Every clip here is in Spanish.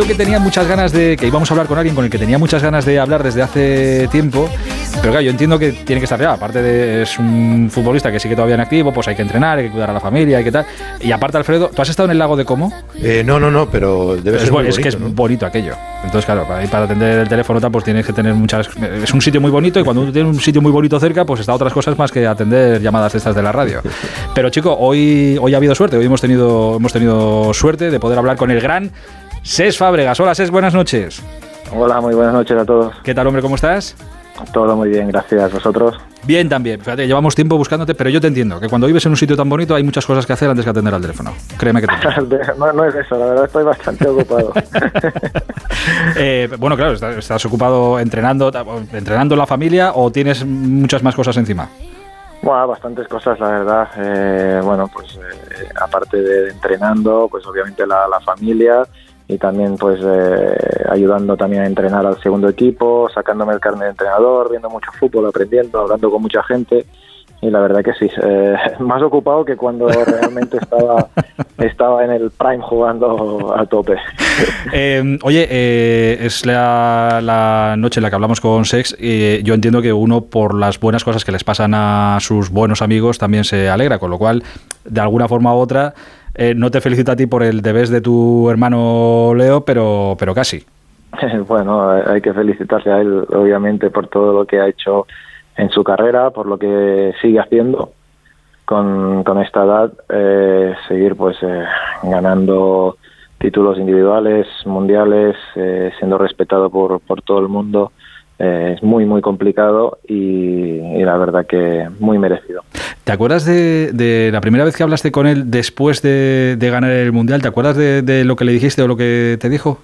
yo que tenía muchas ganas de que íbamos a hablar con alguien con el que tenía muchas ganas de hablar desde hace tiempo, pero claro, yo entiendo que tiene que estar ya, aparte de es un futbolista que sigue todavía en activo, pues hay que entrenar, hay que cuidar a la familia, hay que tal. Y aparte Alfredo, ¿tú has estado en el lago de Como? Eh, no, no, no, pero debe es, ser muy es que es bonito aquello. Entonces, claro, para, para atender el teléfono tal, pues tienes que tener muchas es un sitio muy bonito y cuando uno tiene un sitio muy bonito cerca, pues está otras cosas más que atender llamadas estas de la radio. Pero chico, hoy hoy ha habido suerte, hoy hemos tenido hemos tenido suerte de poder hablar con el gran Ses Fábregas. Hola, Ses, buenas noches. Hola, muy buenas noches a todos. ¿Qué tal, hombre? ¿Cómo estás? Todo muy bien, gracias. ¿Vosotros? Bien, también. Fíjate, llevamos tiempo buscándote, pero yo te entiendo que cuando vives en un sitio tan bonito hay muchas cosas que hacer antes que atender al teléfono. Créeme que te no, no es eso, la verdad estoy bastante ocupado. eh, bueno, claro, estás, ocupado entrenando, entrenando la familia o tienes muchas más cosas encima. Bueno, bastantes cosas, la verdad. Eh, bueno, pues eh, aparte de entrenando, pues obviamente la, la familia y también pues eh, ayudando también a entrenar al segundo equipo, sacándome el carnet de entrenador, viendo mucho fútbol, aprendiendo, hablando con mucha gente y la verdad que sí, eh, más ocupado que cuando realmente estaba, estaba en el prime jugando a tope. Eh, oye, es la, la, noche en la que hablamos con Sex y yo entiendo que uno por las buenas cosas que les pasan a sus buenos amigos también se alegra, con lo cual de alguna forma u otra eh, no te felicito a ti por el debes de tu hermano Leo, pero, pero casi. Bueno, hay que felicitarle a él, obviamente, por todo lo que ha hecho en su carrera, por lo que sigue haciendo con, con esta edad, eh, seguir pues eh, ganando títulos individuales, mundiales, siendo respetado por, por todo el mundo. Es muy, muy complicado y, la verdad que muy merecido. ¿Te acuerdas de, la primera vez que hablaste con él después de, ganar el Mundial? ¿Te acuerdas de, lo que le dijiste o lo que te dijo?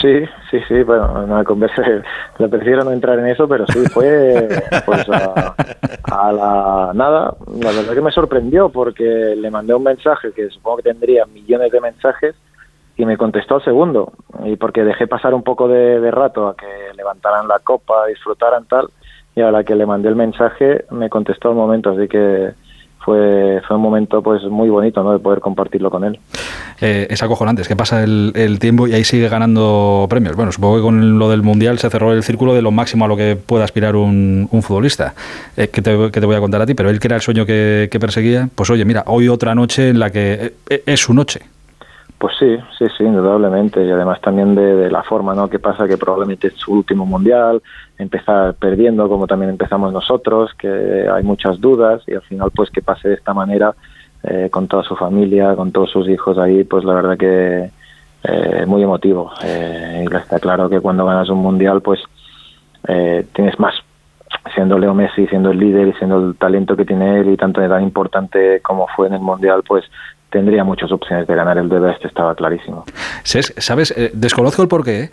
Sí, sí, sí, bueno, una conversa, le prefiero no entrar en eso, pero sí, fue pues a, la nada, la verdad que me sorprendió porque le mandé un mensaje que supongo que tendría millones de mensajes y me contestó al segundo, y porque dejé pasar un poco de, rato a que levantaran la copa, disfrutaran tal, y a la que le mandé el mensaje me contestó al momento, así que fue, fue un momento pues muy bonito ¿no? de poder compartirlo con él. Eh, es acojonante, es que pasa el, tiempo y ahí sigue ganando premios. Bueno, supongo que con lo del Mundial se cerró el círculo de lo máximo a lo que puede aspirar un, futbolista. Eh, que, te, que, te, voy a contar a ti, pero él que era el sueño que, perseguía, pues oye, mira, hoy otra noche en la que eh, es su noche. Pues sí, sí, sí, indudablemente. Y además también de, la forma, ¿no? Que pasa que probablemente es su último mundial, empezar perdiendo como también empezamos nosotros, que hay muchas dudas y al final pues que pase de esta manera eh, con toda su familia, con todos sus hijos ahí, pues la verdad que eh, muy emotivo. Eh, y está claro que cuando ganas un mundial pues eh, tienes más siendo Leo Messi, siendo el líder y siendo el talento que tiene él y tanto de tan importante como fue en el Mundial, pues tendría muchas opciones de ganar el este estaba clarísimo. ¿Sabes? Eh, desconozco el porqué,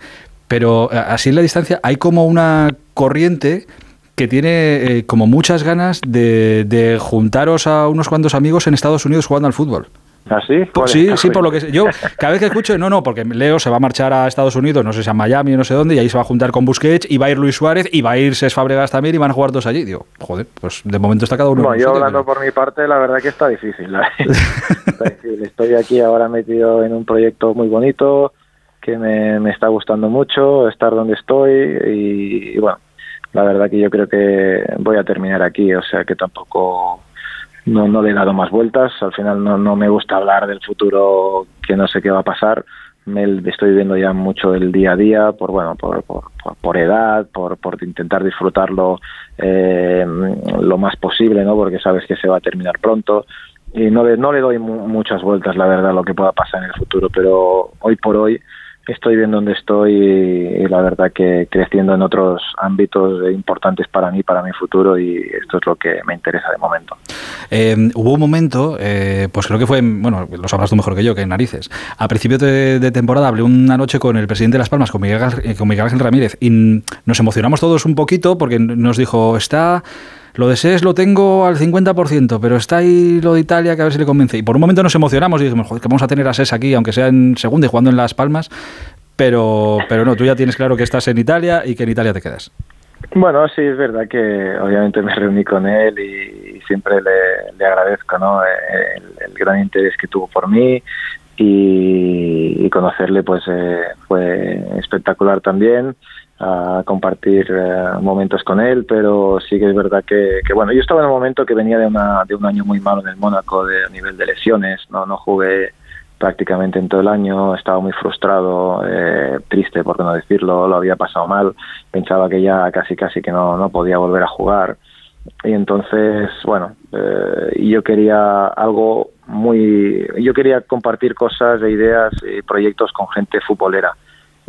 pero eh, así en la distancia hay como una corriente que tiene eh, como muchas ganas de juntaros a unos cuantos amigos en Estados Unidos jugando al fútbol. ¿Ah, sí? Sí, sí, por lo que yo cada vez que escucho, no, no, porque Leo se va a marchar a Estados Unidos, no sé si a Miami o no sé dónde, y ahí se va a juntar con Busquets, y va a ir Luis Suárez, y va a ir Ses Fabregas también, y van a jugar todos allí. Digo, joder, pues de momento está cada uno. No, yo hablando por mi parte, la verdad que está difícil, Estoy aquí ahora metido en un proyecto muy bonito, que me, me está gustando mucho, estar donde estoy, y, y bueno, la verdad que yo creo que voy a terminar aquí, o sea que tampoco no, no le he dado más vueltas. Al final no, no me gusta hablar del futuro que no sé qué va a pasar. Me estoy viendo ya mucho el día a día por bueno por, por, edad, por, por intentar disfrutarlo eh, lo más posible, ¿no? Porque sabes que se va a terminar pronto y no le, no le doy muchas vueltas, la verdad, lo que pueda pasar en el futuro. Pero hoy por hoy estoy bien donde estoy y, la verdad que creciendo en otros ámbitos importantes para mí, para mi futuro y esto es lo que me interesa de momento. Eh, hubo un momento, eh, pues creo que fue, bueno, lo sabrás tú mejor que yo, que narices. A principio de, temporada hablé una noche con el presidente de Las Palmas, con Miguel, con Miguel Ángel Ramírez, y nos emocionamos todos un poquito porque nos dijo, está lo de SES lo tengo al 50%, pero está ahí lo de Italia que a ver si le convence. Y por un momento nos emocionamos y dijimos, joder, que vamos a tener a SES aquí, aunque sea en segunda y jugando en Las Palmas. Pero, pero no, tú ya tienes claro que estás en Italia y que en Italia te quedas. Bueno, sí, es verdad que obviamente me reuní con él y, siempre le, agradezco ¿no? el, gran interés que tuvo por mí, y, conocerle pues eh, fue espectacular también a compartir eh, momentos con él, pero sí que es verdad que, bueno, yo estaba en un momento que venía de, una, un año muy malo en el Mónaco de, a nivel de lesiones, no, no jugué prácticamente en todo el año, estaba muy frustrado, eh, triste por no decirlo, lo había pasado mal, pensaba que ya casi casi que no, no podía volver a jugar. Y entonces, bueno, eh, yo quería algo muy, yo quería compartir cosas e ideas y proyectos con gente futbolera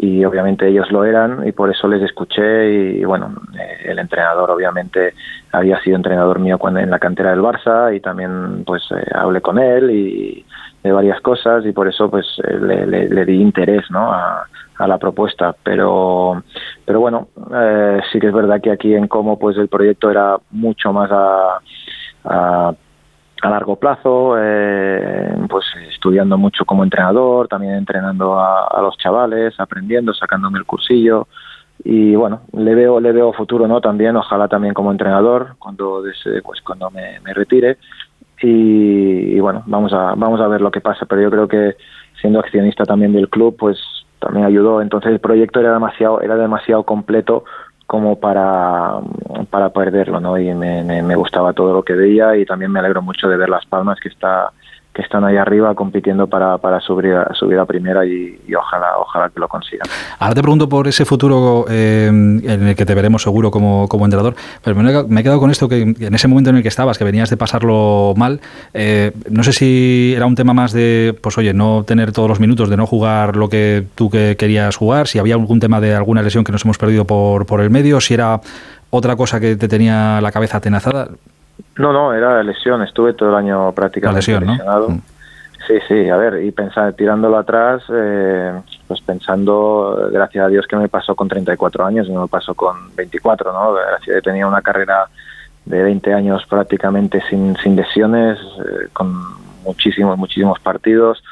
y obviamente ellos lo eran y por eso les escuché y, bueno eh, el entrenador obviamente había sido entrenador mío cuando en la cantera del Barça y también pues eh, hablé con él y de varias cosas y por eso pues eh, le, di interés ¿no? a, la propuesta pero pero bueno sí que es verdad que aquí en Como pues el proyecto era mucho más a a largo plazo, eh, pues estudiando mucho como entrenador, también entrenando a, los chavales, aprendiendo, sacándome el cursillo y bueno, le veo le veo futuro, ¿no? También, ojalá también como entrenador cuando pues cuando me, retire y, bueno, vamos a vamos a ver lo que pasa, pero yo creo que siendo accionista también del club, pues también ayudó. Entonces el proyecto era demasiado era demasiado completo como para, para perderlo, ¿no? Y me, me, gustaba todo lo que veía y también me alegro mucho de ver Las Palmas que está están ahí arriba compitiendo para, para subir, a, subir a primera y, ojalá ojalá que lo consigan. Ahora te pregunto por ese futuro eh, en el que te veremos seguro como, como entrenador, pero me he quedado con esto que en ese momento en el que estabas, que venías de pasarlo mal, eh, no sé si era un tema más de, pues oye, no tener todos los minutos, de no jugar lo que tú que querías jugar, si había algún tema de alguna lesión que nos hemos perdido por, por el medio, si era otra cosa que te tenía la cabeza atenazada. No, no, era lesión. Estuve todo el año prácticamente lesionado. Mm. Sí, sí, a ver, y pensar, tirándolo atrás, eh, pues pensando, gracias a Dios que me pasó con 34 años y no me pasó con 24, ¿no? Gracias a tenía una carrera de 20 años prácticamente sin, sin lesiones, eh, con muchísimos, muchísimos partidos,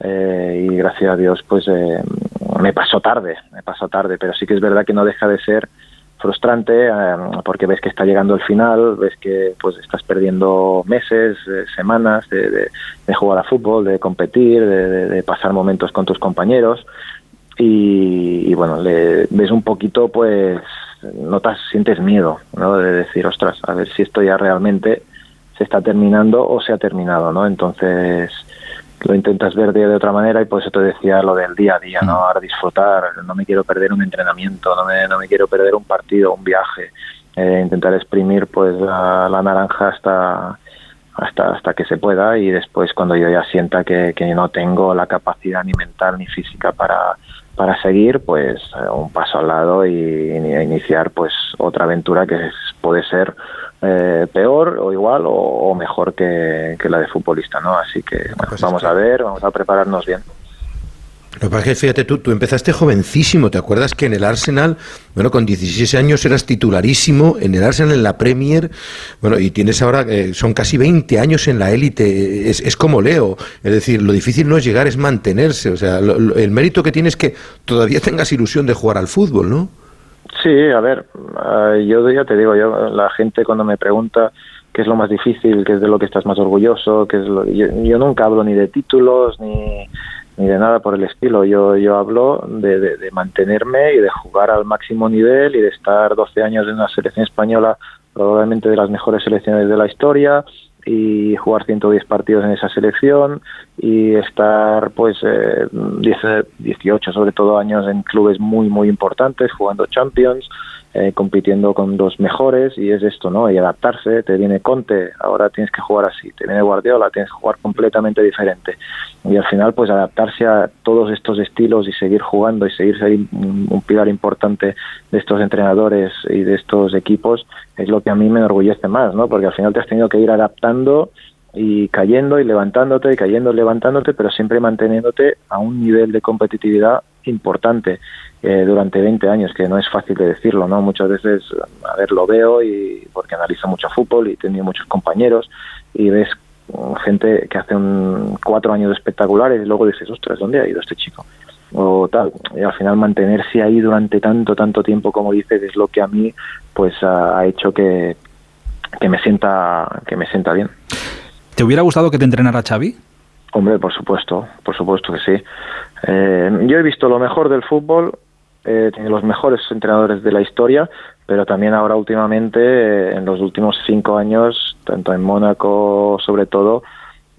eh, y gracias a Dios, pues me pasó tarde, me pasó tarde, pero sí que es verdad que no deja de ser frustrante eh, porque ves que está llegando el final, ves que pues estás perdiendo meses, eh, semanas de, jugar a fútbol, de competir, de, pasar momentos con tus compañeros y, bueno, le ves un poquito pues notas, sientes miedo, ¿no? De decir, ostras, a ver si esto ya realmente se está terminando o se ha terminado, ¿no? Entonces lo intentas ver de, otra manera y por eso te decía lo del día a día, ¿no? Mm. Ahora disfrutar, no me quiero perder un entrenamiento, no me, no me quiero perder un partido, un viaje, eh, intentar exprimir pues la, naranja hasta hasta hasta que se pueda y después cuando yo ya sienta que, que no tengo la capacidad ni mental ni física para, para seguir pues eh, un paso al lado y, y iniciar pues otra aventura que puede ser eh, peor o igual o, mejor que, la de futbolista, ¿no? Así que bueno, pues vamos a ver, vamos a prepararnos bien. Lo que fíjate, tú, tú empezaste jovencísimo, ¿te acuerdas que en el Arsenal, bueno, con 16 años eras titularísimo, en el Arsenal, en la Premier, bueno, y tienes ahora, eh, son casi 20 años en la élite, es, es, como Leo, es decir, lo difícil no es llegar, es mantenerse, o sea, el mérito que tienes es que todavía tengas ilusión de jugar al fútbol, ¿no? Sí, a ver, eh, yo ya te digo, yo la gente cuando me pregunta qué es lo más difícil, qué es de lo que estás más orgulloso, qué es lo, yo, nunca hablo ni de títulos ni, ni de nada por el estilo. Yo, yo hablo de, de, mantenerme y de jugar al máximo nivel y de estar 12 años en una selección española, probablemente de las mejores selecciones de la historia, y jugar 110 partidos en esa selección y estar pues eh, 18 sobre todo años en clubes muy muy importantes jugando Champions eh, compitiendo con los mejores y es esto, ¿no? Y adaptarse, te viene Conte, ahora tienes que jugar así, te viene Guardiola, tienes que jugar completamente diferente. Y al final, pues adaptarse a todos estos estilos y seguir jugando y seguir ser un, pilar importante de estos entrenadores y de estos equipos es lo que a mí me enorgullece más, ¿no? Porque al final te has tenido que ir adaptando y cayendo y levantándote y cayendo y levantándote, pero siempre manteniéndote a un nivel de competitividad importante eh, durante 20 años, que no es fácil de decirlo, ¿no? Muchas veces, a ver, lo veo y porque analizo mucho fútbol y he tenido muchos compañeros y ves mm, gente que hace un, cuatro años espectaculares y luego dices, ostras, ¿dónde ha ido este chico? o tal y al final mantenerse ahí durante tanto tanto tiempo como dices es lo que a mí pues ha, hecho que, que me sienta que me sienta bien ¿Te hubiera gustado que te entrenara Xavi? Hombre, por supuesto, por supuesto que sí. Eh, yo he visto lo mejor del fútbol, eh, tiene los mejores entrenadores de la historia, pero también ahora últimamente, eh, en los últimos cinco años, tanto en Mónaco sobre todo,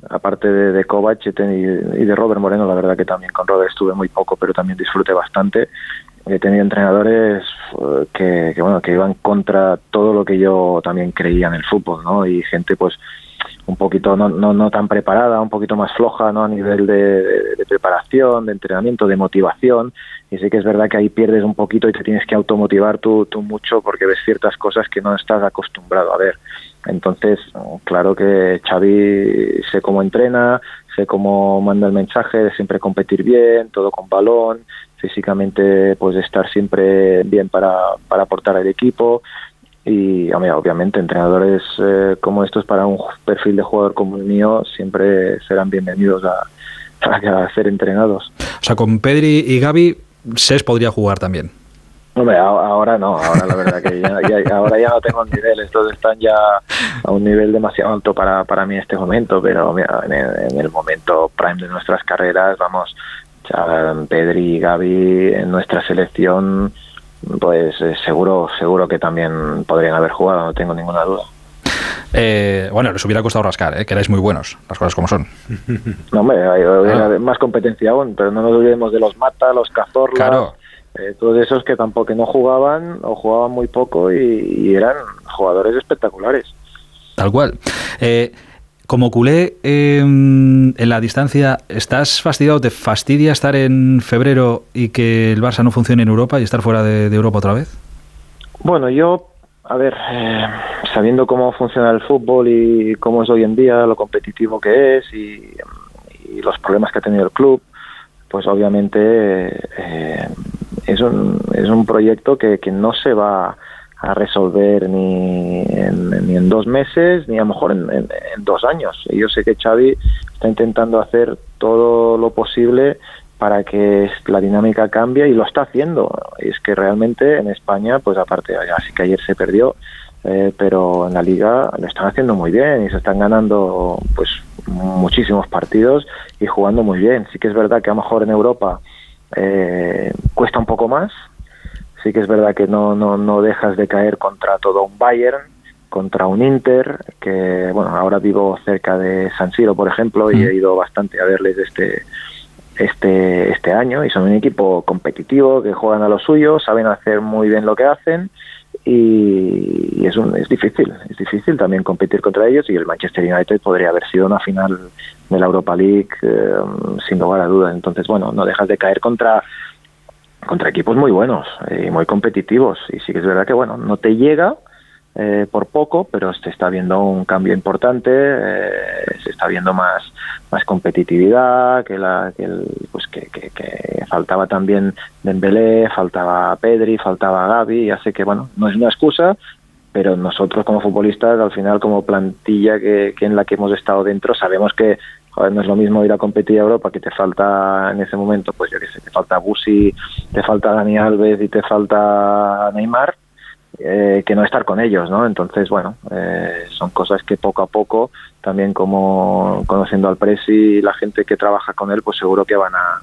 aparte de, de Kovac y de Robert Moreno, la verdad que también con Robert estuve muy poco, pero también disfruté bastante. He tenido entrenadores que, que, bueno que iban contra todo lo que yo también creía en el fútbol, ¿no? Y gente pues poquito no, no, no, tan preparada, un poquito más floja ¿no? a nivel de, de, preparación, de entrenamiento, de motivación. Y sí que es verdad que ahí pierdes un poquito y te tienes que automotivar tú, tú mucho porque ves ciertas cosas que no estás acostumbrado a ver. Entonces, claro que Xavi sé cómo entrena, sé cómo manda el mensaje de siempre competir bien, todo con balón, físicamente pues estar siempre bien para, para aportar al equipo y obviamente entrenadores eh, como estos para un perfil de jugador como el mío siempre serán bienvenidos a, a, ser entrenados. O sea, con Pedri y Gaby, SES podría jugar también. Hombre, ahora no, ahora la verdad que ya, ahora ya no tengo el nivel, estos están ya a un nivel demasiado alto para, para mí en este momento, pero en, el, en el momento prime de nuestras carreras, vamos, ya Pedri y Gaby en nuestra selección pues eh, seguro seguro que también podrían haber jugado, no tengo ninguna duda. Eh, bueno, les hubiera costado rascar, ¿eh? que erais muy buenos, las cosas como son. No, hombre, hay, ah. más competencia aún, pero no nos olvidemos de los Mata, los Cazorla, claro. eh, todos esos que tampoco no jugaban o jugaban muy poco y, y eran jugadores espectaculares. Tal cual. Eh, como culé em, en la distancia, ¿estás fastidiado? ¿Te fastidia estar en febrero y que el Barça no funcione en Europa y estar fuera de, Europa otra vez? Bueno, yo, a ver, eh, sabiendo cómo funciona el fútbol y cómo es hoy en día, lo competitivo que es y, los problemas que ha tenido el club, pues obviamente eh, es, un, es un proyecto que, que no se va a resolver ni en, ni en dos meses ni a lo mejor en, en, dos años. Y yo sé que Xavi está intentando hacer todo lo posible para que la dinámica cambie y lo está haciendo. Y es que realmente en España, pues aparte, ya sí que ayer se perdió, eh, pero en la liga lo están haciendo muy bien y se están ganando pues muchísimos partidos y jugando muy bien. Sí que es verdad que a lo mejor en Europa eh, cuesta un poco más, sí que es verdad que no, no, no dejas de caer contra todo un Bayern, contra un Inter, que bueno, ahora vivo cerca de San Siro, por ejemplo, y he ido bastante a verles este este este año y son un equipo competitivo que juegan a lo suyo, saben hacer muy bien lo que hacen y, es un, es difícil, es difícil también competir contra ellos y el Manchester United podría haber sido una final de la Europa League eh, sin lugar a dudas. Entonces, bueno, no dejas de caer contra contra equipos muy buenos y muy competitivos. Y sí que es verdad que, bueno, no te llega eh, por poco, pero se está viendo un cambio importante, eh, se está viendo más, más competitividad, que, la, que, el, pues que, que, que, faltaba también Dembélé, faltaba Pedri, faltaba Gaby, ya sé que, bueno, no es una excusa, pero nosotros como futbolistas, al final, como plantilla que en la que hemos estado dentro, sabemos que no es lo mismo ir a competir a Europa que te falta en ese momento, pues yo qué sé, te falta Busi, te falta Dani Alves y te falta Neymar, eh, que no estar con ellos, ¿no? Entonces, bueno, eh, son cosas que poco a poco, también como conociendo al Presi y la gente que trabaja con él, pues seguro que van a,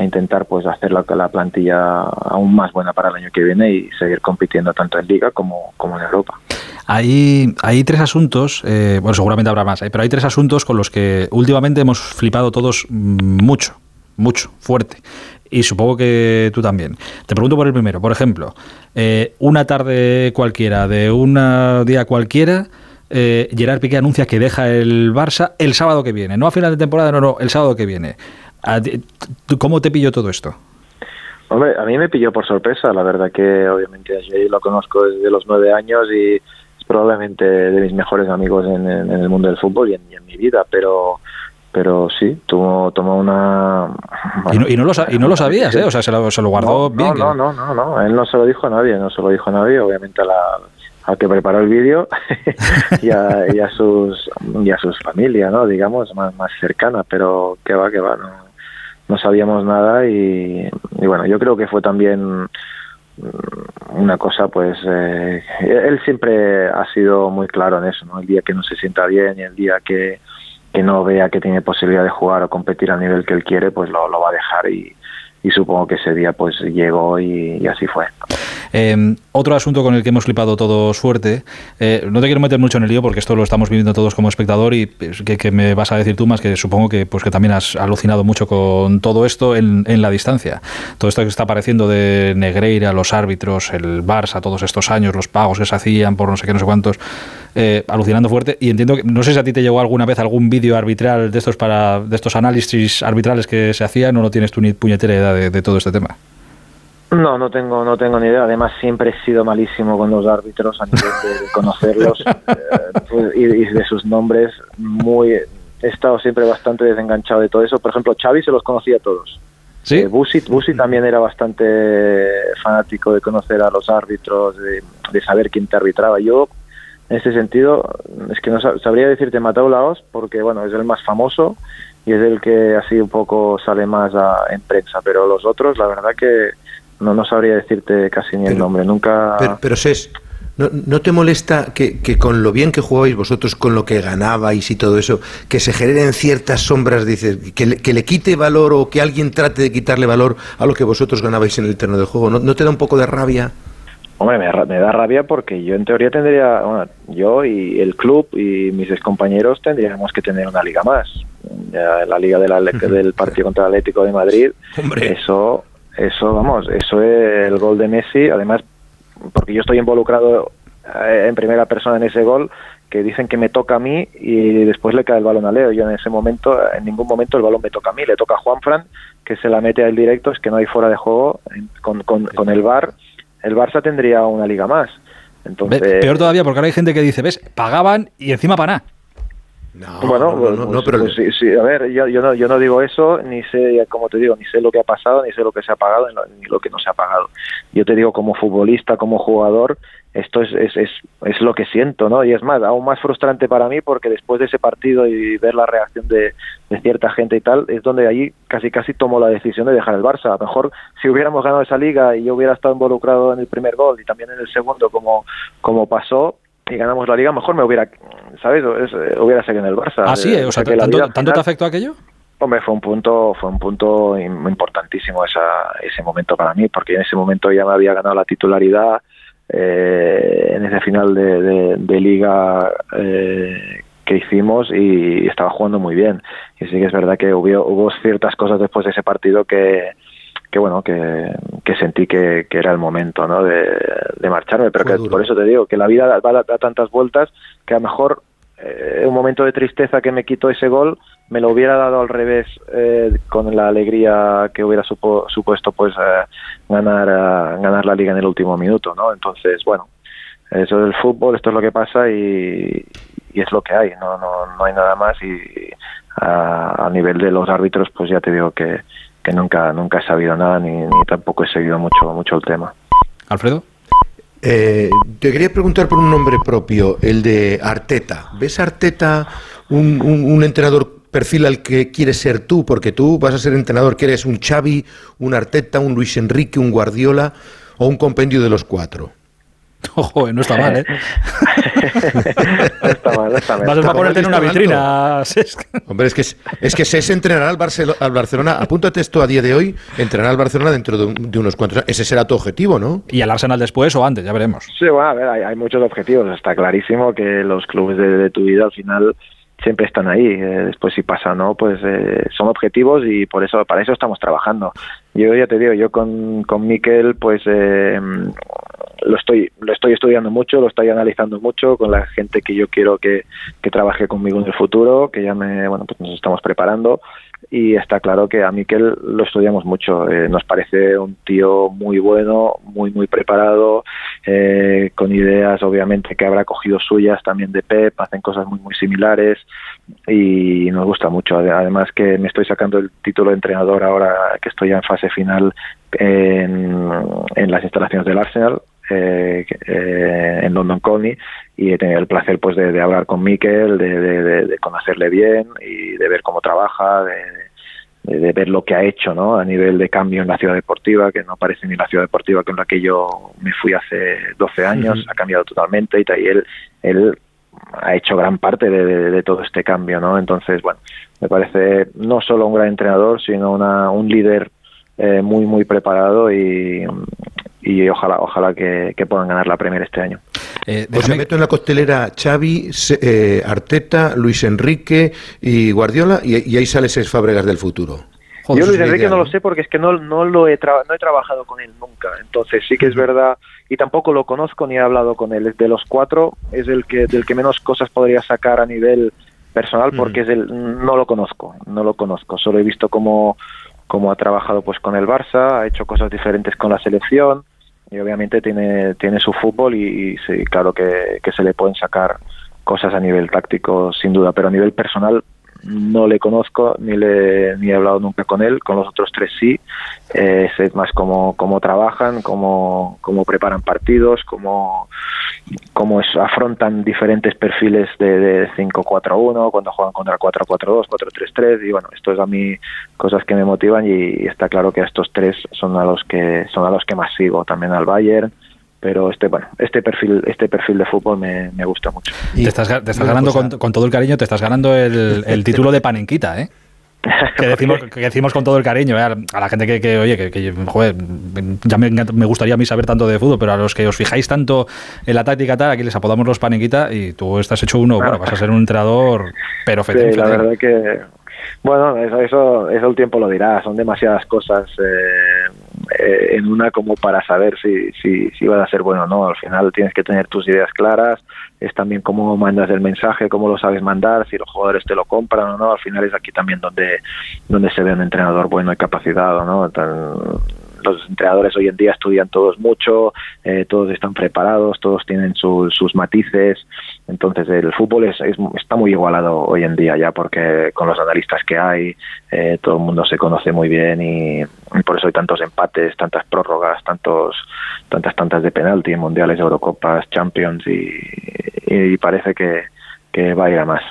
intentar pues hacer la, la, plantilla aún más buena para el año que viene y seguir compitiendo tanto en Liga como, como en Europa. Hay, hay tres asuntos, eh, bueno, seguramente habrá más, eh, pero hay tres asuntos con los que últimamente hemos flipado todos mucho, mucho, fuerte. Y supongo que tú también. Te pregunto por el primero. Por ejemplo, eh, una tarde cualquiera, de un día cualquiera, eh, Gerard Piqué anuncia que deja el Barça el sábado que viene. No a final de temporada, no, no, el sábado que viene. ¿Cómo te pilló todo esto? Hombre, a mí me pilló por sorpresa. La verdad que obviamente a lo conozco desde los nueve años y probablemente de mis mejores amigos en, el mundo del fútbol y en, mi vida, pero pero sí, tomó, tomó una... y, no, y, no lo, y no lo sabías, ¿eh? O sea, se lo, se lo guardó bien. No, no, no, no, él no se lo dijo a nadie, no se lo dijo a nadie, obviamente a la, al que preparó el vídeo y, a, y, a, sus y a sus familias, ¿no? Digamos, más, más cercana, pero que va, que va, no, no sabíamos nada y, y bueno, yo creo que fue también una cosa, pues eh, él siempre ha sido muy claro en eso, ¿no? El día que no se sienta bien y el día que, que no vea que tiene posibilidad de jugar o competir al nivel que él quiere, pues lo, lo va a dejar y, y supongo que ese día pues llegó y, así fue. Eh, otro asunto con el que hemos flipado todos fuerte, eh, no te quiero meter mucho en el lío porque esto lo estamos viviendo todos como espectador y pues, que, me vas a decir tú más que supongo que pues que también has alucinado mucho con todo esto en, la distancia. Todo esto que está apareciendo de Negreira, los árbitros, el Barça, todos estos años, los pagos que se hacían por no sé qué, no sé cuántos, eh, alucinando fuerte y entiendo que, no sé si a ti te llegó alguna vez algún vídeo arbitral de estos para de estos análisis arbitrales que se hacían o no tienes tú ni puñetera idea de, todo este tema? No, no tengo, no tengo ni idea. Además, siempre he sido malísimo con los árbitros a nivel de, conocerlos eh, y, de sus nombres. Muy, he estado siempre bastante desenganchado de todo eso. Por ejemplo, Xavi se los conocía a todos. ¿Sí? Eh, Busit, también era bastante fanático de conocer a los árbitros, de, de, saber quién te arbitraba. Yo, en ese sentido, es que no sabría decirte Mateo Laos porque, bueno, es el más famoso y es el que así un poco sale más en prensa, pero los otros, la verdad que no, no sabría decirte casi ni el nombre, nunca... Pero, pero Ses, ¿no, ¿no, te molesta que, que, con lo bien que jugabais vosotros, con lo que ganabais y todo eso, que se generen ciertas sombras, dices, que le, que le quite valor o que alguien trate de quitarle valor a lo que vosotros ganabais en el terreno del juego? ¿No, ¿No te da un poco de rabia? Hombre, me, da rabia porque yo en teoría tendría, bueno, yo y el club y mis compañeros tendríamos que tener una liga más. La liga del partido contra el Atlético de Madrid, eso, eso, vamos, eso es el gol de Messi, además, porque yo estoy involucrado eh, en primera persona en ese gol, que dicen que me toca a mí y después le cae el balón a Leo. Yo en ese momento, en ningún momento el balón me toca a mí, le toca a Juanfran, que se la mete al directo, es que no hay fuera de juego con, con, con el VAR el Barça tendría una liga más. Entonces, Peor todavía, porque ahora hay gente que dice, ¿ves? Pagaban y encima para nada. No, bueno, no, pues, pero... Pues sí, a ver, yo, yo, no, yo no digo eso, ni sé, como te digo, ni sé lo que ha pasado, ni sé lo que se ha pagado, ni lo que no se ha pagado. Yo te digo, como futbolista, como jugador, esto es, es, es, es, lo que siento, ¿no? Y es más, aún más frustrante para mí porque después de ese partido y ver la reacción de, cierta gente y tal, es donde ahí casi casi tomo la decisión de dejar el Barça. A lo mejor si hubiéramos ganado esa liga y yo hubiera estado involucrado en el primer gol y también en el segundo como, como pasó, y ganamos la liga, mejor me hubiera, ¿sabes? hubiera seguido en el Barça. Ah, sí, o sea, ¿tanto, ¿tanto te afectó aquello? Hombre, fue un punto, fue un punto importantísimo esa, ese momento para mí, porque en ese momento ya me había ganado la titularidad, eh, en ese final de, liga eh, que hicimos y estaba jugando muy bien. Y sí que es verdad que hubo, hubo ciertas cosas después de ese partido que, que bueno, que, sentí que, era el momento ¿no? de, marcharme, pero que por eso te digo que la vida da, da, tantas vueltas que a lo mejor eh, un momento de tristeza que me quitó ese gol me lo hubiera dado al revés eh, con la alegría que hubiera supuesto pues eh, ganar ganar la liga en el último minuto no entonces bueno eso es el fútbol esto es lo que pasa y, es lo que hay no no no hay nada más y a, nivel de los árbitros pues ya te digo que, que nunca nunca he sabido nada ni, ni tampoco he seguido mucho mucho el tema Alfredo eh, te quería preguntar por un nombre propio, el de Arteta. ¿Ves Arteta un, un, entrenador perfil al que quieres ser tú? Porque tú vas a ser entrenador que eres un Xavi, un Arteta, un Luis Enrique, un Guardiola o un compendio de los cuatro. Ojo, no está mal, ¿eh? no está mal, no está mal. Vas a ponerte en una vitrina. Hombre, es que, es que SES entrenará al, al, Barcelona. Apúntate esto a día de hoy, entrenará al Barcelona dentro de, unos cuantos años. Ese será tu objetivo, ¿no? Y al Arsenal después o antes, ya veremos. Sí, bueno, a ver, hay, muchos objetivos. Está clarísimo que los clubes de, tu vida al final siempre están ahí. Eh, después si pasa no, pues eh, son objetivos y por eso para eso estamos trabajando. Yo ya te digo, yo con, con Miquel, pues eh, lo estoy lo estoy estudiando mucho, lo estoy analizando mucho con la gente que yo quiero que, que trabaje conmigo en el futuro, que ya me, bueno, pues nos estamos preparando y está claro que a Miquel lo estudiamos mucho. Eh, nos parece un tío muy bueno, muy, muy preparado, eh, con ideas obviamente que habrá cogido suyas también de Pep, hacen cosas muy, muy similares y nos gusta mucho. Además que me estoy sacando el título de entrenador ahora que estoy ya en fase final en, en las instalaciones del Arsenal eh, eh, en London Colney y he tenido el placer pues de, hablar con Mikel, de, conocerle bien y de ver cómo trabaja, de, ver lo que ha hecho ¿no? a nivel de cambio en la ciudad deportiva, que no parece ni la ciudad deportiva con la que yo me fui hace 12 años, ha cambiado totalmente y, y él, él ha hecho gran parte de, todo este cambio, ¿no? Entonces, bueno, me parece no solo un gran entrenador, sino una, un líder eh, muy, muy preparado y, y ojalá, ojalá que, puedan ganar la Premier este año. Eh, pues se meto en la costelera Xavi, eh, Arteta, Luis Enrique y Guardiola y, ahí sale seis Fábregas del futuro. Yo Luis Enrique no lo sé porque es que no, no lo he no he trabajado con él nunca. Entonces sí que es verdad y tampoco lo conozco ni he hablado con él. De los cuatro es el que del que menos cosas podría sacar a nivel personal porque es el no lo conozco, no lo conozco. Solo he visto cómo, cómo ha trabajado pues con el Barça, ha hecho cosas diferentes con la selección y obviamente tiene, tiene su fútbol y, sí, claro que, que, se le pueden sacar cosas a nivel táctico sin duda, pero a nivel personal no le conozco ni le ni he hablado nunca con él, con los otros tres sí, eh, sé más cómo, cómo trabajan, cómo, cómo preparan partidos, cómo, cómo afrontan diferentes perfiles de, de 5-4-1, cuando juegan contra 4-4-2, 4-3-3 y bueno, esto es a mí cosas que me motivan y, está claro que estos tres son a los que son a los que más sigo, también al Bayern, pero este bueno este perfil este perfil de fútbol me, gusta mucho. Te estás, te estás ganando con, todo el cariño te estás ganando el, título de panenquita eh que decimos, que decimos con todo el cariño ¿eh? a la gente que, que oye, que, joder, ya me, me, gustaría a mí saber tanto de fútbol, pero a los que os fijáis tanto en la táctica tal, aquí les apodamos los panenquita y tú estás hecho uno, bueno, vas a ser un entrenador, pero feliz. la verdad que, bueno, eso, eso, eso el tiempo lo dirá, son demasiadas cosas. Eh, eh, en una como para saber si, si, si vas a ser bueno o no. Al final tienes que tener tus ideas claras, es también cómo mandas el mensaje, cómo lo sabes mandar, si los jugadores te lo compran o no. Al final es aquí también donde, donde se ve un entrenador bueno y capacitado, ¿no? Los entrenadores hoy en día estudian todos mucho, eh, todos están preparados, todos tienen sus matices. Entonces el fútbol es, está muy igualado hoy en día ya porque con los analistas que hay eh, todo el mundo se conoce muy bien y, por eso hay tantos empates, tantas prórrogas, tantos tantas tantas de penalti, mundiales, Eurocopas, Champions y parece que, que va a ir a más.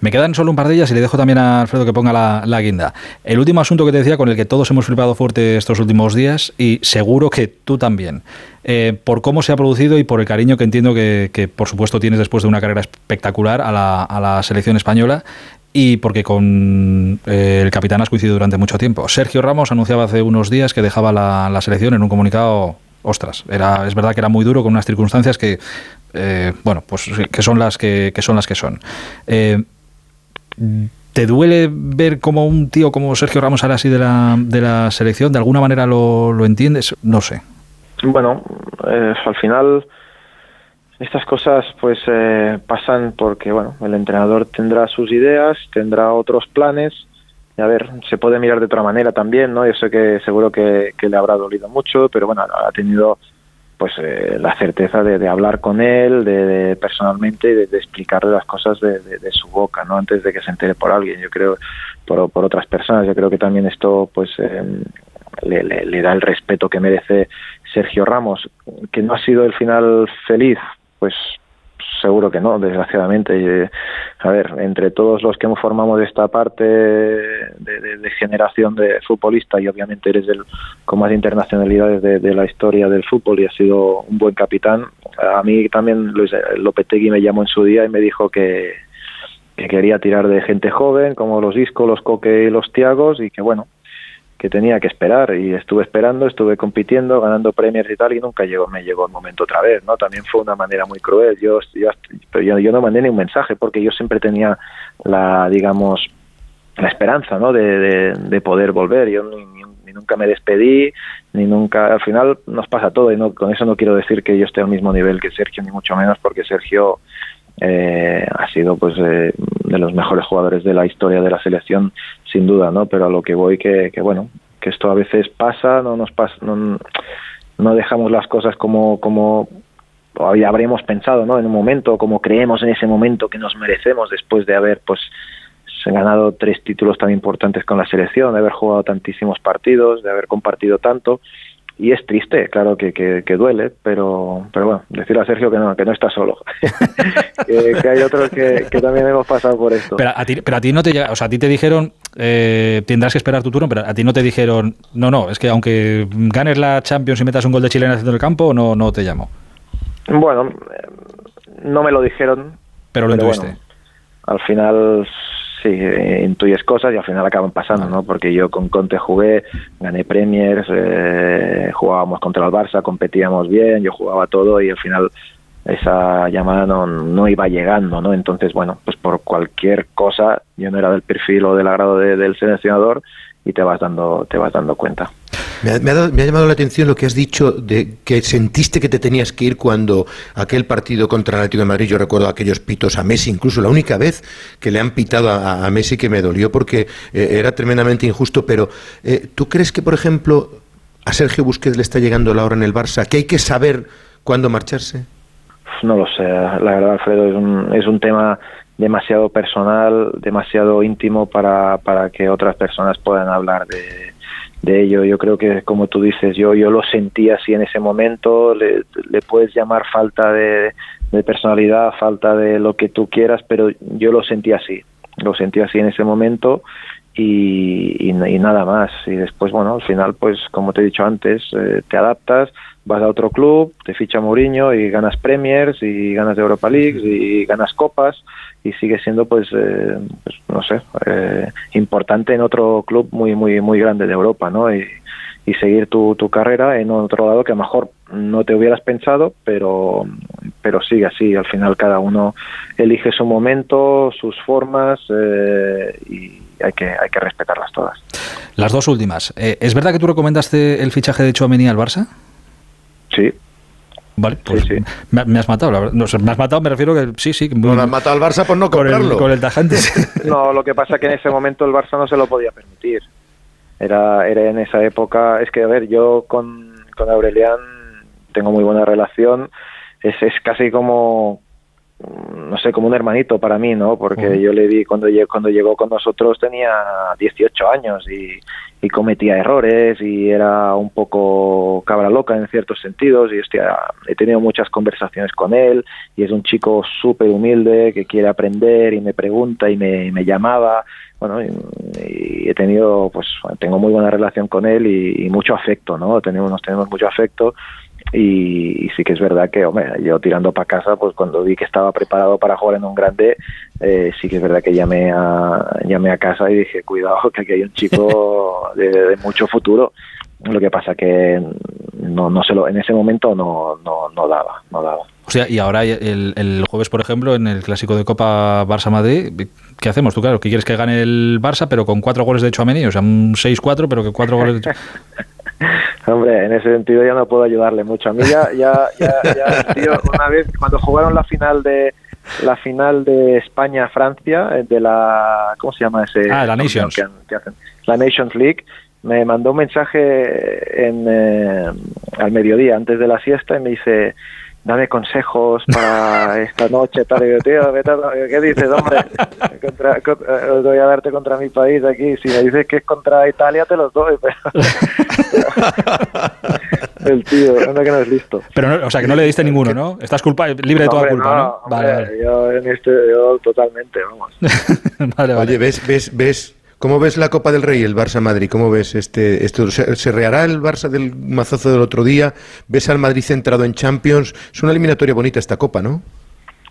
Me quedan solo un par de ellas y le dejo también a Alfredo que ponga la, guinda. El último asunto que te decía, con el que todos hemos flipado fuerte estos últimos días, y seguro que tú también, eh, por cómo se ha producido y por el cariño que entiendo que, por supuesto tienes después de una carrera espectacular a la, selección española, y porque con eh, el capitán has coincidido durante mucho tiempo. Sergio Ramos anunciaba hace unos días que dejaba la, la selección en un comunicado ostras, era, es verdad que era muy duro con unas circunstancias que eh, bueno, pues que son las que, son las que son. Eh, ¿Te duele ver como un tío como Sergio Ramos ahora así de la, de la selección? ¿De alguna manera lo, lo entiendes? No sé. Bueno, eh, al final estas cosas pues pasan porque bueno el entrenador tendrá sus ideas, tendrá otros planes y a ver, se puede mirar de otra manera también, ¿no? Yo sé que seguro que, que le habrá dolido mucho, pero bueno, ha tenido pues eh, la certeza de, hablar con él de, personalmente y de, explicarle las cosas de, su boca no antes de que se entere por alguien yo creo por, por otras personas. Yo creo que también esto pues em, le, le, da el respeto que merece Sergio Ramos que no ha sido el final feliz pues seguro que no, desgraciadamente. A ver, entre todos los que formamos esta parte de, generación de futbolista y obviamente eres el con más internacionalidades de, la historia del fútbol y has sido un buen capitán. A mí también Luis Lopetegui me llamó en su día y me dijo que, que quería tirar de gente joven como los Disco, los Coque y los Tiagos y que bueno, que tenía que esperar y estuve esperando, estuve compitiendo, ganando premios y tal y nunca llegó, me llegó el momento otra vez, ¿no? También fue una manera muy cruel. Yo, yo, yo, no mandé ni un mensaje porque yo siempre tenía la, digamos, la esperanza, ¿no? De, de, poder volver. Yo ni, nunca me despedí, ni nunca, al final nos pasa todo y no, con eso no quiero decir que yo esté al mismo nivel que Sergio, ni mucho menos porque Sergio eh, ha sido pues eh, de los mejores jugadores de la historia de la selección sin duda no pero a lo que voy que, bueno que esto a veces pasa no nos pasa no, no dejamos las cosas como como habríamos pensado no en un momento como creemos en ese momento que nos merecemos después de haber pues ganado tres títulos tan importantes con la selección de haber jugado tantísimos partidos de haber compartido tanto y es triste, claro que, que, duele, pero, pero bueno, decirle a Sergio que no, que no está solo, que, hay otros que, también hemos pasado por esto. Pero a ti, pero a ti no te o sea, a ti te dijeron, eh, tendrás que esperar tu turno, pero a ti no te dijeron, no, no, es que aunque ganes la Champions y metas un gol de Chile en el centro del campo, no, no te llamo. Bueno, no me lo dijeron, Pero lo intuyiste. al final sí, intuyes cosas y al final acaban pasando, ¿no? Porque yo con Conte jugué, gané Premiers, eh, jugábamos contra el Barça, competíamos bien, yo jugaba todo y al final esa llamada no, no iba llegando, ¿no? Entonces, bueno, pues por cualquier cosa, yo no era del perfil o del agrado del seleccionador y te vas dando, te vas dando cuenta. Me ha, llamado la atención lo que has dicho de que sentiste que te tenías que ir cuando aquel partido contra el Atlético de Madrid, yo recuerdo aquellos pitos a Messi, incluso la única vez que le han pitado a, Messi que me dolió porque eh, era tremendamente injusto, pero eh, ¿tú crees que, por ejemplo, a Sergio Busquets le está llegando la hora en el Barça, que hay que saber cuándo marcharse? No lo sé, la verdad, Alfredo, es un, es un tema demasiado personal, demasiado íntimo para, para que otras personas puedan hablar de, de ello. Yo creo que, como tú dices, yo, yo lo sentí así en ese momento, le, puedes llamar falta de, de, personalidad, falta de lo que tú quieras, pero yo lo sentí así, lo sentí así en ese momento y, y, nada más. Y después, bueno, al final, pues como te he dicho antes, eh, te adaptas, vas a otro club, te ficha Mourinho y ganas Premiers y ganas Europa League y ganas copas y sigue siendo pues, eh, pues no sé eh, importante en otro club muy muy muy grande de Europa no y, y seguir tu, tu, carrera en otro lado que a lo mejor no te hubieras pensado pero pero sigue así al final cada uno elige su momento sus formas eh, y hay que hay que respetarlas todas las dos últimas es verdad que tú recomendaste el fichaje de Chouameni al Barça sí Vale, pues Me, has matado, la verdad. No, me has matado, me refiero que sí, sí. no, me has matado al Barça por no comprarlo. Con el, tajante. no, lo que pasa es que en ese momento el Barça no se lo podía permitir. Era, era en esa época. Es que, a ver, yo con, con Aurelian tengo muy buena relación. Es, es casi como, no sé, como un hermanito para mí, ¿no? Porque yo le vi cuando, cuando llegó con nosotros tenía 18 años y, y cometía errores y era un poco cabra loca en ciertos sentidos y hostia, he tenido muchas conversaciones con él y es un chico súper humilde que quiere aprender y me pregunta y me, me llamaba. Bueno y, he tenido pues tengo muy buena relación con él y, y mucho afecto no tenemos nos tenemos mucho afecto y, sí que es verdad que, hombre, yo tirando para casa, pues cuando vi que estaba preparado para jugar en un grande, eh, sí que es verdad que llamé a, llamé a casa y dije, cuidado, que aquí hay un chico de, mucho futuro. Lo que pasa que no, no se lo, en ese momento no, no, no daba, no daba. O sea, y ahora el, el, jueves, por ejemplo, en el clásico de Copa Barça-Madrid, ¿qué hacemos? Tú, claro, ¿qué quieres que gane el Barça, pero con cuatro goles de Chouameni? O sea, un 6-4, pero que cuatro goles de Hombre, en ese sentido ya no puedo ayudarle mucho. A mí ya, ya, ya, tío, una vez cuando jugaron la final de la final de España-Francia, eh, de la, ¿cómo se llama ese? Ah, la Nations. La Nations League, me mandó un mensaje en, eh, al mediodía, antes de la siesta, y me dice, dame consejos para esta noche, tal, y yo, tío, ¿qué dices, hombre? Contra, eh, voy a darte contra mi país aquí, si me dices que es contra Italia, te los doy, pero... el tío, anda que no es listo. Pero, o sea, que no le diste ninguno, ¿no? Estás culpa, libre de toda culpa, ¿no? vale, Yo en este, yo totalmente, vamos. vale, vale. Oye, ¿ves, ves, ves ¿Cómo ves la Copa del Rey, el Barça Madrid? ¿Cómo ves este esto? ¿Se, reará el Barça del mazazo del otro día? ¿Ves al Madrid centrado en Champions? Es una eliminatoria bonita esta Copa, ¿no?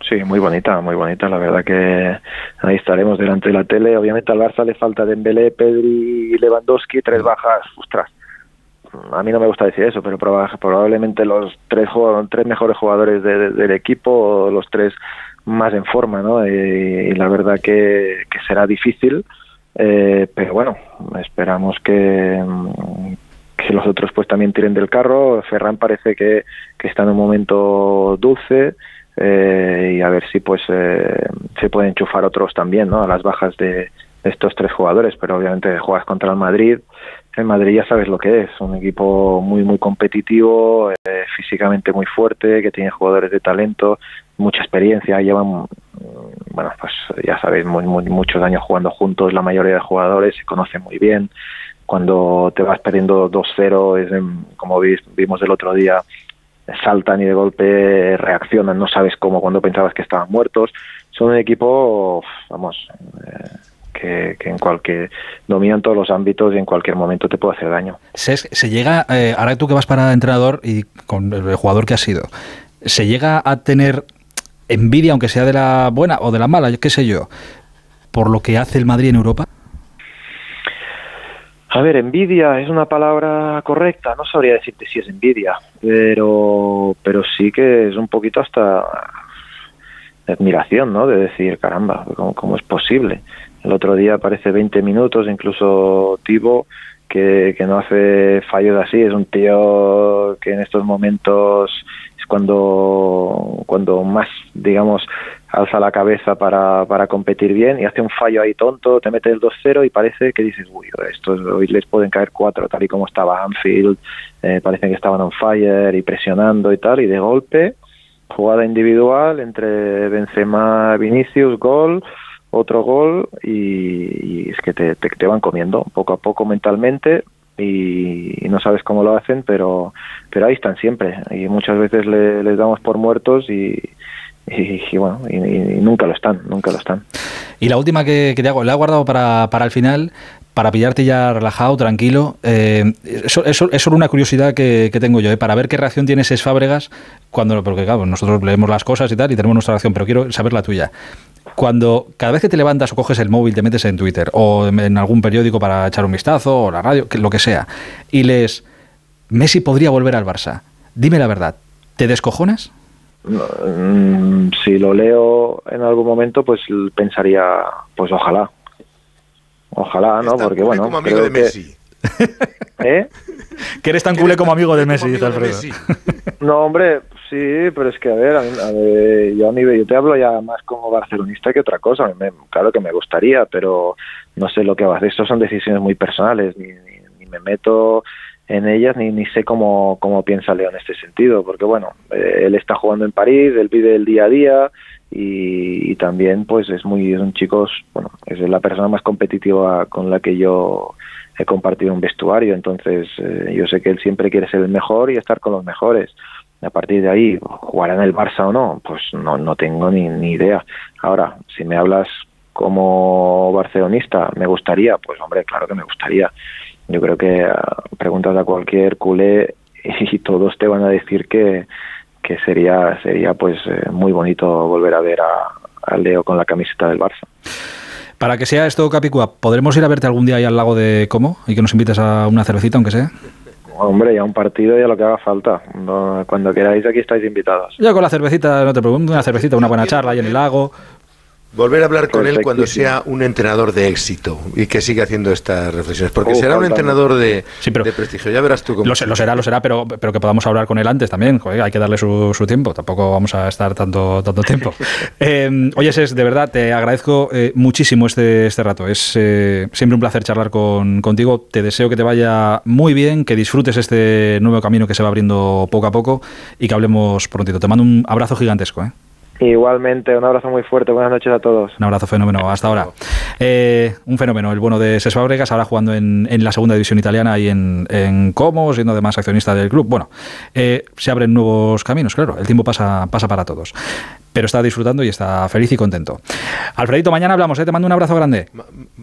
Sí, muy bonita, muy bonita. La verdad que ahí estaremos delante de la tele. Obviamente al Barça le falta Dembélé, Pedri y Lewandowski, tres bajas. Ostras, a mí no me gusta decir eso, pero probablemente los tres, tres mejores jugadores del equipo, los tres más en forma, ¿no? Y, la verdad que, que será difícil eh, pero bueno, esperamos que, que los otros pues también tiren del carro. Ferran parece que, que está en un momento dulce eh, y a ver si pues eh, se pueden enchufar otros también, ¿no? A las bajas de estos tres jugadores, pero obviamente juegas contra el Madrid. El Madrid ya sabes lo que es, un equipo muy muy competitivo, eh, físicamente muy fuerte, que tiene jugadores de talento, mucha experiencia, llevan bueno, pues ya sabéis, muy, muchos años jugando juntos, la mayoría de jugadores se conocen muy bien. Cuando te vas perdiendo 2-0, como vimos el otro día, saltan y de golpe reaccionan, no sabes cómo cuando pensabas que estaban muertos. Son un equipo, vamos, eh, que, en cualquier dominan todos los ámbitos y en cualquier momento te puede hacer daño. Se, se llega, eh, ahora tú que vas para entrenador y con el jugador que has sido, ¿se llega a tener envidia, aunque sea de la buena o de la mala, qué sé yo, por lo que hace el Madrid en Europa? A ver, envidia es una palabra correcta, no sabría decirte si es envidia, pero, pero sí que es un poquito hasta admiración, ¿no? De decir, caramba, ¿cómo, es posible? El otro día aparece 20 minutos, incluso Tibo, que, que no hace fallos así, es un tío que en estos momentos cuando, cuando más, digamos, alza la cabeza para, para competir bien y hace un fallo ahí tonto, te mete el 2-0 y parece que dices, uy, estos hoy les pueden caer cuatro, tal y como estaba Anfield, eh, parece que estaban on fire y presionando y tal, y de golpe jugada individual entre Benzema, Vinicius, gol, otro gol y, es que te, te, van comiendo poco a poco mentalmente y, no sabes cómo lo hacen, pero, pero ahí están siempre y muchas veces les damos por muertos y, y, bueno, y, nunca lo están, nunca lo están. Y la última que, te hago, la he guardado para, para el final, para pillarte ya relajado, tranquilo. Eh, eso, es solo una curiosidad que, tengo yo, eh, para ver qué reacción tiene ese Fábregas cuando, porque claro, nosotros leemos las cosas y tal y tenemos nuestra reacción, pero quiero saber la tuya. Cuando cada vez que te levantas o coges el móvil, te metes en Twitter o en algún periódico para echar un vistazo o la radio, lo que sea, y lees, Messi podría volver al Barça. Dime la verdad, ¿te descojonas? Mm, si lo leo en algún momento, pues pensaría, pues ojalá, Ojalá, ¿no? Porque bueno. Como amigo de Messi. ¿Eh? Que eres tan culé como amigo de Messi, dice Alfredo. No, hombre, sí, pero es que a ver, a, ver yo, a mí, yo te hablo ya más como barcelonista que otra cosa. claro que me gustaría, pero no sé lo que va a hacer. Estas son decisiones muy personales, ni, ni, me meto en ellas ni, ni sé cómo, cómo piensa Leo en este sentido, porque bueno, eh, él está jugando en París, él vive el día a día, y, también pues es muy es un chico bueno es la persona más competitiva con la que yo he compartido un vestuario entonces eh, yo sé que él siempre quiere ser el mejor y estar con los mejores. A partir de ahí jugará en el Barça o no pues no no tengo ni, ni idea. Ahora si me hablas como barcelonista me gustaría pues hombre claro que me gustaría. Yo creo que ah, preguntas a cualquier culé y todos te van a decir que que sería sería pues eh, muy bonito volver a ver a, Leo con la camiseta del Barça. Para que sea esto, Capicua, ¿podremos ir a verte algún día ahí al lago de Como y que nos invites a una cervecita, aunque sea? Hombre, ya un partido ya lo que haga falta. cuando queráis aquí estáis invitados. Ya con la cervecita, no te pregunto, una cervecita, una buena charla ahí en el lago. Volver a hablar con él cuando sea un entrenador de éxito y que siga haciendo estas reflexiones. Porque uh, será un entrenador de, prestigio. Ya verás tú cómo. Lo, será, lo será, pero, pero que podamos hablar con él antes también. hay que darle su, tiempo. Tampoco vamos a estar tanto, tanto tiempo. eh, oye, Ses, de verdad, te agradezco eh, muchísimo este, este rato. Es eh, siempre un placer charlar con, contigo. Te deseo que te vaya muy bien, que disfrutes este nuevo camino que se va abriendo poco a poco y que hablemos prontito. Te mando un abrazo gigantesco. ¿eh? Igualmente, un abrazo muy fuerte. Buenas noches a todos. Un abrazo fenómeno. Hasta ahora. Eh, un fenómeno, el bueno de Ses Fábregas, ahora jugando en, la segunda división italiana y en, en Como, siendo además accionista del club. Bueno, eh, se abren nuevos caminos, claro. El tiempo pasa, pasa para todos. Pero está disfrutando y está feliz y contento. Alfredito, mañana hablamos, ¿eh? te mando un abrazo grande.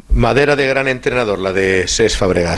Madera de gran entrenador, la de Ses Fábregas.